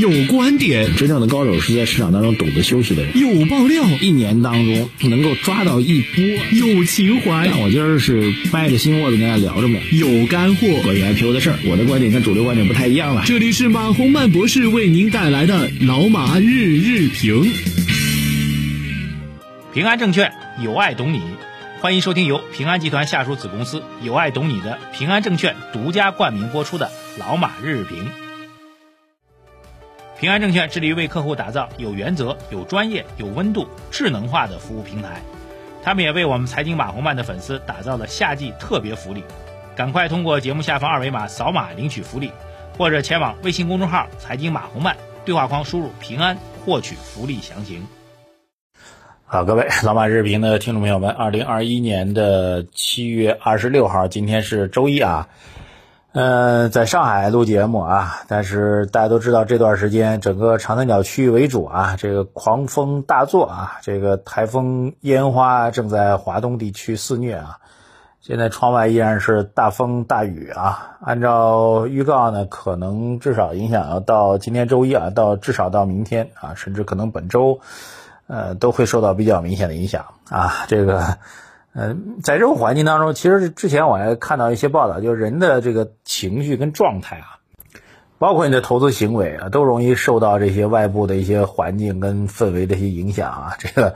有观点，真正的高手是在市场当中懂得休息的人。有爆料，一年当中能够抓到一波。有情怀，但我今儿是掰着心窝子跟大家聊着呢。有干货，关于 IPO 的事儿，我的观点跟主流观点不太一样了。这里是马洪曼博士为您带来的老马日日评。平安证券有爱懂你，欢迎收听由平安集团下属子公司有爱懂你的平安证券独家冠名播出的老马日日评。平安证券致力于为客户打造有原则、有专业、有温度、智能化的服务平台。他们也为我们财经马红漫的粉丝打造了夏季特别福利，赶快通过节目下方二维码扫码领取福利，或者前往微信公众号“财经马红漫”对话框输入“平安”获取福利详情。好，各位老马日评的听众朋友们，二零二一年的七月二十六号，今天是周一啊。嗯，在上海录节目啊，但是大家都知道这段时间整个长三角区域为主啊，这个狂风大作啊，这个台风烟花正在华东地区肆虐啊。现在窗外依然是大风大雨啊。按照预告呢，可能至少影响要到今天周一啊，到至少到明天啊，甚至可能本周，呃，都会受到比较明显的影响啊。这个。嗯，在这种环境当中，其实之前我还看到一些报道，就是人的这个情绪跟状态啊，包括你的投资行为啊，都容易受到这些外部的一些环境跟氛围的一些影响啊。这个，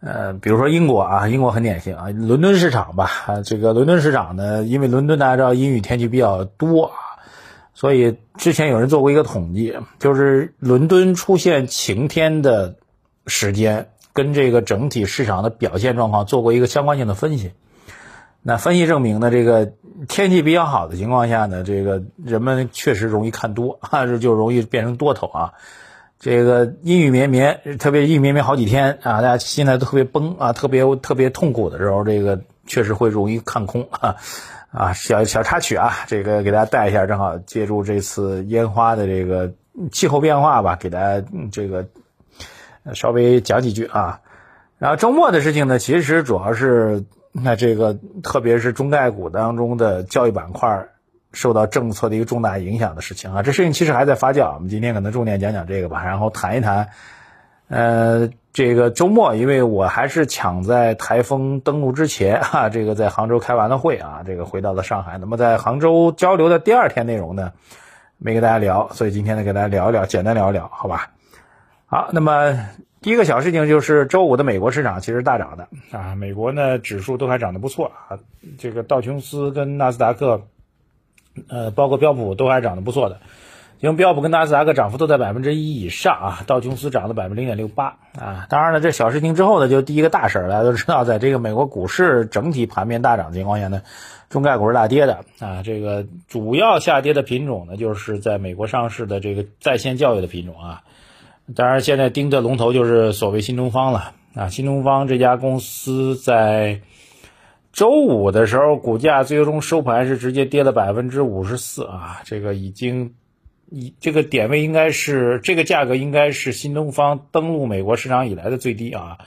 呃，比如说英国啊，英国很典型啊，伦敦市场吧，啊，这个伦敦市场呢，因为伦敦大家知道阴雨天气比较多啊，所以之前有人做过一个统计，就是伦敦出现晴天的时间。跟这个整体市场的表现状况做过一个相关性的分析，那分析证明呢，这个天气比较好的情况下呢，这个人们确实容易看多啊，就容易变成多头啊。这个阴雨绵绵，特别阴雨绵绵好几天啊，大家心态都特别崩啊，特别特别痛苦的时候，这个确实会容易看空啊。啊，小小插曲啊，这个给大家带一下，正好借助这次烟花的这个气候变化吧，给大家这个。稍微讲几句啊，然后周末的事情呢，其实主要是那这个，特别是中概股当中的教育板块受到政策的一个重大影响的事情啊。这事情其实还在发酵，我们今天可能重点讲讲这个吧，然后谈一谈，呃，这个周末，因为我还是抢在台风登陆之前哈，这个在杭州开完了会啊，这个回到了上海。那么在杭州交流的第二天内容呢，没跟大家聊，所以今天呢，给大家聊一聊，简单聊一聊，好吧？好，那么第一个小事情就是周五的美国市场其实大涨的。啊，美国呢指数都还涨得不错啊，这个道琼斯跟纳斯达克，呃，包括标普都还涨得不错的，因为标普跟纳斯达克涨幅都在百分之一以上啊，道琼斯涨了百分之零点六八。啊，当然了，这小事情之后呢，就第一个大事儿，大家都知道，在这个美国股市整体盘面大涨情况下呢，中概股是大跌的。啊，这个主要下跌的品种呢，就是在美国上市的这个在线教育的品种啊。当然，现在盯着龙头就是所谓新东方了啊！新东方这家公司在周五的时候，股价最终收盘是直接跌了百分之五十四啊！这个已经，以这个点位应该是这个价格应该是新东方登陆美国市场以来的最低啊！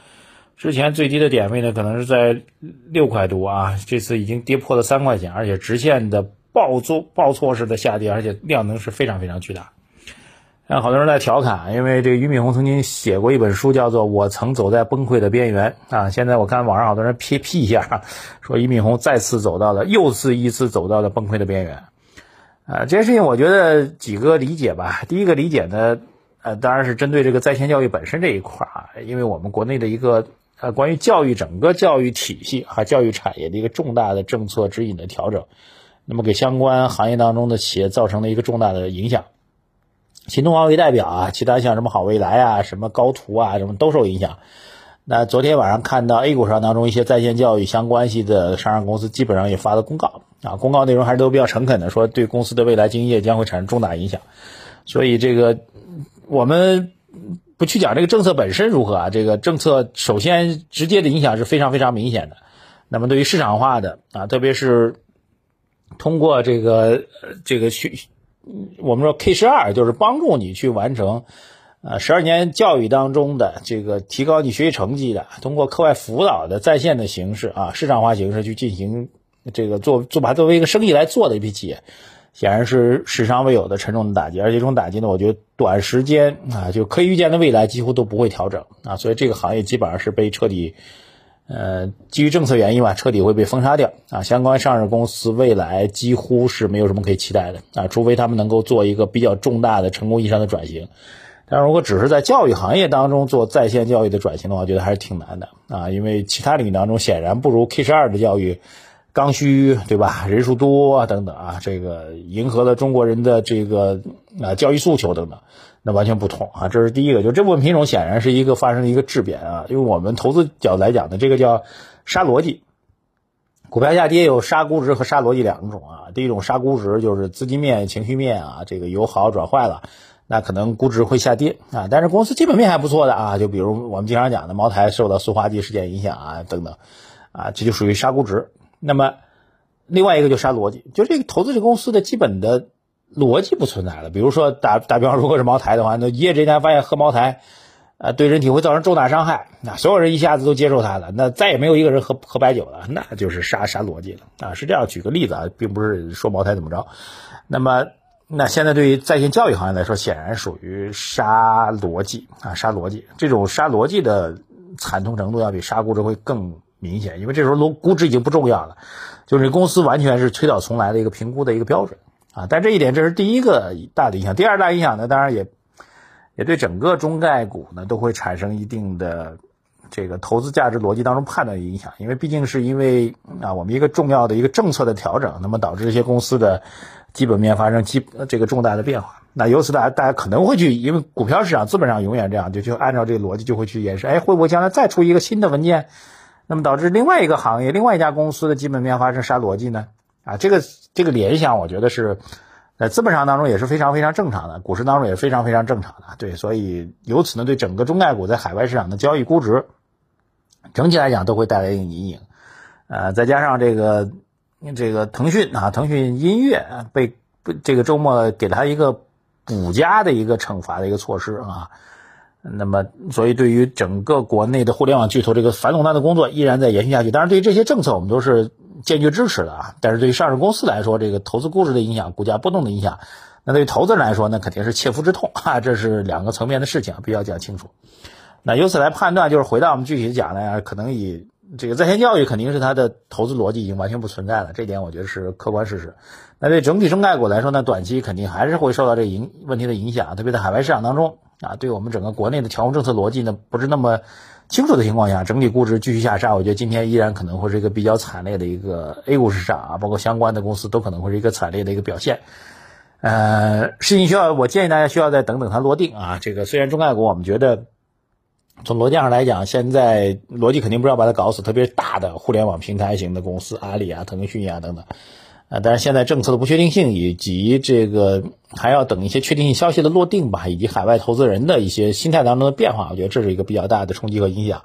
之前最低的点位呢，可能是在六块多啊，这次已经跌破了三块钱，而且直线的暴挫暴挫式的下跌，而且量能是非常非常巨大。让好多人在调侃，因为这俞敏洪曾经写过一本书，叫做《我曾走在崩溃的边缘》啊。现在我看网上好多人批批一下，说俞敏洪再次走到了，又是一次走到了崩溃的边缘。啊，这件事情我觉得几个理解吧。第一个理解呢，呃，当然是针对这个在线教育本身这一块啊，因为我们国内的一个呃关于教育整个教育体系和教育产业的一个重大的政策指引的调整，那么给相关行业当中的企业造成了一个重大的影响。新东方为代表啊，其他像什么好未来啊、什么高途啊，什么都受影响。那昨天晚上看到 A 股上当中一些在线教育相关系的上市公司，基本上也发了公告啊，公告内容还是都比较诚恳的，说对公司的未来经营业将会产生重大影响。所以这个我们不去讲这个政策本身如何啊，这个政策首先直接的影响是非常非常明显的。那么对于市场化的啊，特别是通过这个这个去。我们说 K 十二就是帮助你去完成，呃，十二年教育当中的这个提高你学习成绩的，通过课外辅导的在线的形式啊，市场化形式去进行这个做做把它作为一个生意来做的一批企业，显然是史上未有的沉重的打击，而且这种打击呢，我觉得短时间啊，就可以预见的未来几乎都不会调整啊，所以这个行业基本上是被彻底，呃，基于政策原因吧，彻底会被封杀掉啊。相关上市公司未来几乎是没有什么可以期待的啊，除非他们能够做一个比较重大的成功意义上的转型。但如果只是在教育行业当中做在线教育的转型的话，我觉得还是挺难的啊，因为其他领域当中显然不如 K 十二的教育。刚需对吧？人数多等等啊，这个迎合了中国人的这个啊教育诉求等等，那完全不同啊。这是第一个，就这部分品种显然是一个发生了一个质变啊。因为我们投资角度来讲呢，这个叫杀逻辑，股票下跌有杀估值和杀逻辑两种啊。第一种杀估值就是资金面、情绪面啊，这个由好转坏了，那可能估值会下跌啊。但是公司基本面还不错的啊，就比如我们经常讲的茅台受到塑化剂事件影响啊等等啊，这就属于杀估值。那么，另外一个就杀逻辑，就这个投资这公司的基本的逻辑不存在了。比如说打打比方，如果是茅台的话，那一夜之间发现喝茅台，啊，对人体会造成重大伤害，那所有人一下子都接受它了，那再也没有一个人喝喝白酒了，那就是杀杀逻辑了啊。是这样，举个例子啊，并不是说茅台怎么着。那么，那现在对于在线教育行业来说，显然属于杀逻辑啊，杀逻辑。这种杀逻辑的惨痛程度要比杀估值会更。明显，因为这时候估估值已经不重要了，就是公司完全是推倒重来的一个评估的一个标准啊。但这一点这是第一个大的影响，第二大影响呢，当然也也对整个中概股呢都会产生一定的这个投资价值逻辑当中判断影响，因为毕竟是因为啊我们一个重要的一个政策的调整，那么导致这些公司的基本面发生基这个重大的变化。那由此大家大家可能会去，因为股票市场资本上永远这样，就就按照这个逻辑就会去演示，哎，会不会将来再出一个新的文件？那么导致另外一个行业、另外一家公司的基本面发生啥逻辑呢？啊，这个这个联想，我觉得是在资本上当中也是非常非常正常的，股市当中也非常非常正常的。对，所以由此呢，对整个中概股在海外市场的交易估值，整体来讲都会带来一定阴影。呃，再加上这个这个腾讯啊，腾讯音乐被这个周末给他一个补加的一个惩罚的一个措施啊。那么，所以对于整个国内的互联网巨头，这个反垄断的工作依然在延续下去。当然，对于这些政策，我们都是坚决支持的啊。但是，对于上市公司来说，这个投资估值的影响、股价波动的影响，那对于投资人来说，那肯定是切肤之痛啊。这是两个层面的事情，必须要讲清楚。那由此来判断，就是回到我们具体讲呢，可能以这个在线教育肯定是它的投资逻辑已经完全不存在了，这点我觉得是客观事实。那对整体中概股来说呢，短期肯定还是会受到这影问题的影响，特别在海外市场当中。啊，对我们整个国内的调控政策逻辑呢，不是那么清楚的情况下，整体估值继续下杀，我觉得今天依然可能会是一个比较惨烈的一个 A 股市场啊，包括相关的公司都可能会是一个惨烈的一个表现。呃，事情需要，我建议大家需要再等等它落定啊。这个虽然中概股我们觉得从逻辑上来讲，现在逻辑肯定不是要把它搞死，特别是大的互联网平台型的公司，阿里啊、腾讯啊等等。啊，但是现在政策的不确定性以及这个还要等一些确定性消息的落定吧，以及海外投资人的一些心态当中的变化，我觉得这是一个比较大的冲击和影响。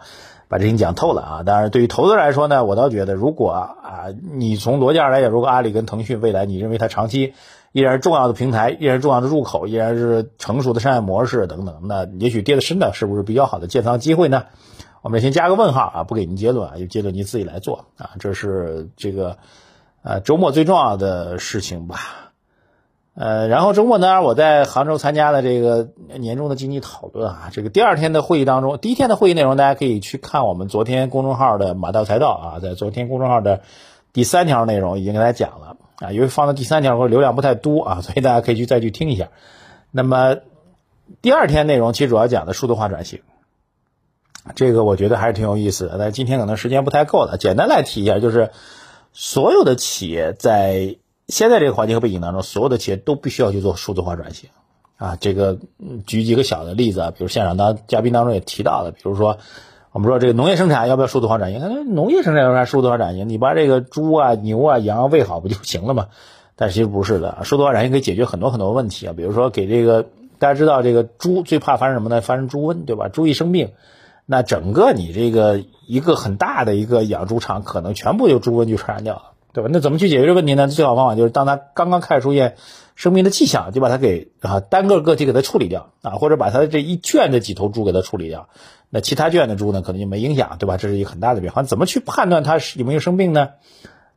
把这情讲透了啊，当然对于投资来说呢，我倒觉得如果啊，你从逻辑上来讲，如果阿里跟腾讯未来你认为它长期依然是重要的平台，依然是重要的入口，依然是成熟的商业模式等等，那也许跌的深的是不是比较好的建仓机会呢？我们先加个问号啊，不给您结论啊，有结论你自己来做啊，这是这个。呃，周末最重要的事情吧，呃，然后周末呢，我在杭州参加了这个年终的经济讨论啊，这个第二天的会议当中，第一天的会议内容大家可以去看我们昨天公众号的马道财道啊，在昨天公众号的第三条内容已经跟大家讲了啊，因为放到第三条或者流量不太多啊，所以大家可以去再去听一下。那么第二天内容其实主要讲的数字化转型，这个我觉得还是挺有意思的，但今天可能时间不太够了，简单来提一下就是。所有的企业在现在这个环境和背景当中，所有的企业都必须要去做数字化转型啊。这个举几个小的例子啊，比如现场当嘉宾当中也提到了，比如说我们说这个农业生产要不要数字化转型？农业生产有啥数字化转型？你把这个猪啊、牛啊、羊喂好不就行了吗？但其实不是的，数字化转型可以解决很多很多问题啊。比如说给这个大家知道，这个猪最怕发生什么呢？发生猪瘟，对吧？猪一生病。那整个你这个一个很大的一个养猪场，可能全部就猪瘟就传染掉了，对吧？那怎么去解决这个问题呢？最好方法就是当它刚刚开始出现生病的迹象，就把它给啊单个个体给它处理掉啊，或者把它这一圈的几头猪给它处理掉，那其他圈的猪呢可能就没影响，对吧？这是一个很大的变化。怎么去判断它是有没有生病呢？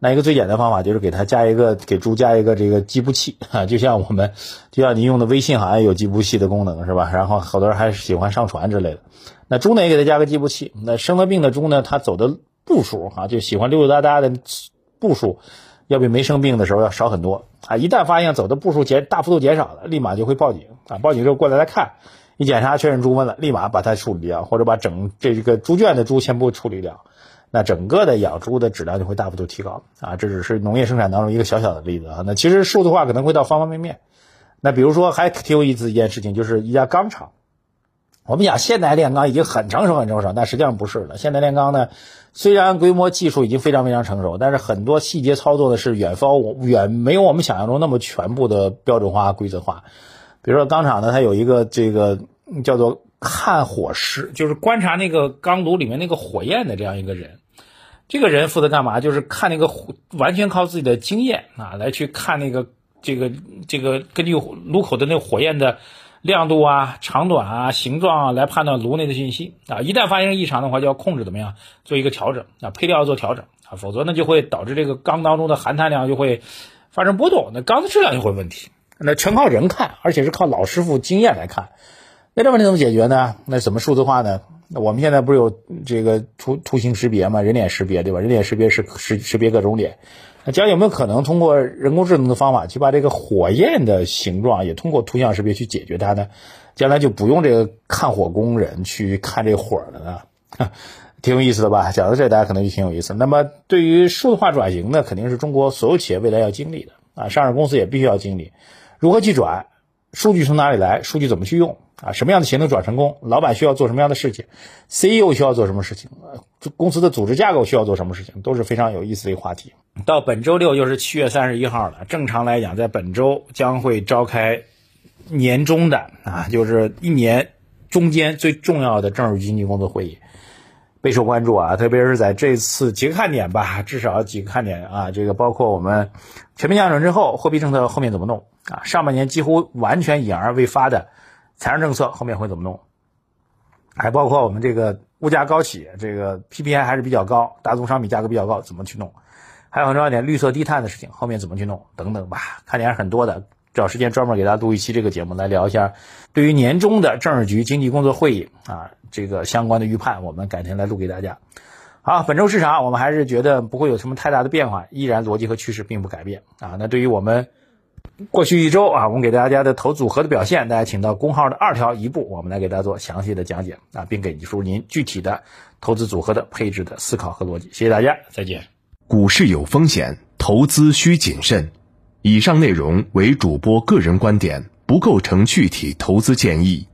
那一个最简单方法就是给它加一个给猪加一个这个计步器啊，就像我们就像你用的微信好像有计步器的功能是吧？然后好多人还喜欢上传之类的。那猪呢也给它加个计步器。那生了病的猪呢，它走的步数啊，就喜欢溜溜达达的步数，要比没生病的时候要少很多啊。一旦发现走的步数减大幅度减少了，立马就会报警啊。报警之后过来来看，一检查确认猪瘟了，立马把它处理掉，或者把整这个猪圈的猪全部处理掉。那整个的养猪的质量就会大幅度提高啊！这只是农业生产当中一个小小的例子啊。那其实数字化可能会到方方面面。那比如说还挺有意思一件事情，就是一家钢厂。我们讲现代炼钢已经很成熟很成熟，但实际上不是的。现代炼钢呢，虽然规模技术已经非常非常成熟，但是很多细节操作呢是远方远没有我们想象中那么全部的标准化规则化。比如说钢厂呢，它有一个这个叫做看火师，就是观察那个钢炉里面那个火焰的这样一个人。这个人负责干嘛？就是看那个火，完全靠自己的经验啊，来去看那个这个这个根据炉口的那个火焰的亮度啊、长短啊、形状啊，来判断炉内的信息啊。一旦发生异常的话，就要控制怎么样做一个调整啊，配料要做调整啊，否则呢就会导致这个钢当中的含碳量就会发生波动，那钢的质量就会问题。那全靠人看，而且是靠老师傅经验来看，那这问题怎么解决呢？那怎么数字化呢？那我们现在不是有这个图图形识别嘛，人脸识别对吧？人脸识别是识识别各种脸，那将有没有可能通过人工智能的方法去把这个火焰的形状也通过图像识别去解决它呢？将来就不用这个看火工人去看这火了呢？挺有意思的吧？讲到这，大家可能就挺有意思。那么对于数字化转型呢，肯定是中国所有企业未来要经历的啊，上市公司也必须要经历，如何去转？数据从哪里来？数据怎么去用？啊，什么样的行动转成功？老板需要做什么样的事情？CEO 需要做什么事情？公司的组织架构需要做什么事情？都是非常有意思的一个话题。到本周六就是七月三十一号了。正常来讲，在本周将会召开年终的啊，就是一年中间最重要的政治经济工作会议，备受关注啊。特别是在这次几个看点吧，至少几个看点啊，这个包括我们全面降准之后，货币政策后面怎么弄啊？上半年几乎完全隐而未发的。财政政策后面会怎么弄？还包括我们这个物价高企，这个 PPI 还是比较高，大宗商品价格比较高，怎么去弄？还有很重要一点，绿色低碳的事情后面怎么去弄？等等吧，看点很多的，找时间专门给大家录一期这个节目来聊一下，对于年终的政治局经济工作会议啊，这个相关的预判，我们改天来录给大家。好，本周市场我们还是觉得不会有什么太大的变化，依然逻辑和趋势并不改变啊。那对于我们。过去一周啊，我们给大家的投组合的表现，大家请到公号的二条一步，我们来给大家做详细的讲解啊，并给出您具体的投资组合的配置的思考和逻辑。谢谢大家，再见。股市有风险，投资需谨慎。以上内容为主播个人观点，不构成具体投资建议。